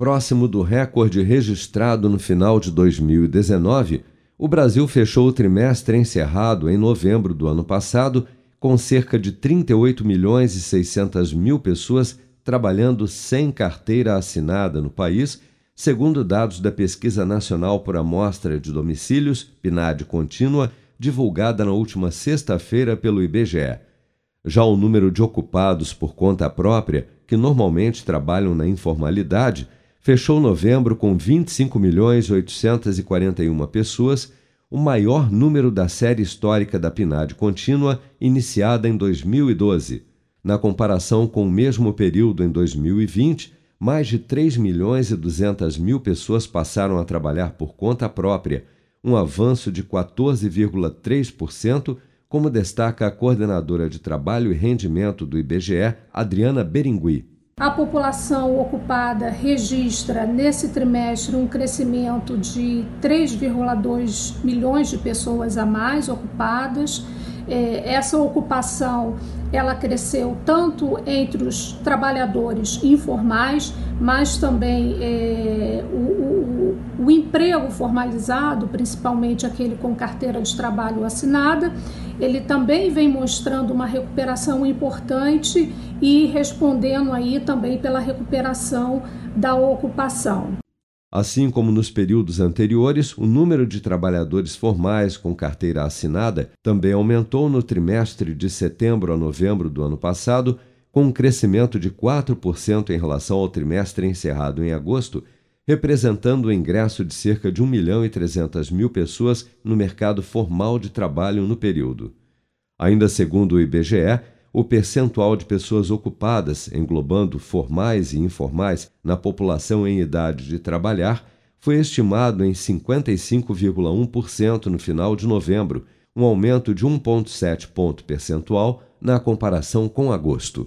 Próximo do recorde registrado no final de 2019, o Brasil fechou o trimestre encerrado em novembro do ano passado com cerca de 38 milhões e 600 mil pessoas trabalhando sem carteira assinada no país, segundo dados da Pesquisa Nacional por Amostra de Domicílios, PNAD contínua, divulgada na última sexta-feira pelo IBGE. Já o número de ocupados por conta própria, que normalmente trabalham na informalidade, fechou novembro com 25 milhões 841 pessoas, o maior número da série histórica da PNAD contínua, iniciada em 2012. Na comparação com o mesmo período em 2020, mais de 3 milhões e 200 mil pessoas passaram a trabalhar por conta própria, um avanço de 14,3%, como destaca a coordenadora de trabalho e rendimento do IBGE, Adriana Beringui. A população ocupada registra nesse trimestre um crescimento de 3,2 milhões de pessoas a mais ocupadas. É, essa ocupação ela cresceu tanto entre os trabalhadores informais, mas também é, o, o, emprego formalizado, principalmente aquele com carteira de trabalho assinada, ele também vem mostrando uma recuperação importante e respondendo aí também pela recuperação da ocupação. Assim como nos períodos anteriores, o número de trabalhadores formais com carteira assinada também aumentou no trimestre de setembro a novembro do ano passado, com um crescimento de 4% em relação ao trimestre encerrado em agosto, representando o ingresso de cerca de 1 milhão e 300 mil pessoas no mercado formal de trabalho no período. Ainda segundo o IBGE, o percentual de pessoas ocupadas, englobando formais e informais, na população em idade de trabalhar, foi estimado em 55,1% no final de novembro, um aumento de 1,7 ponto percentual na comparação com agosto.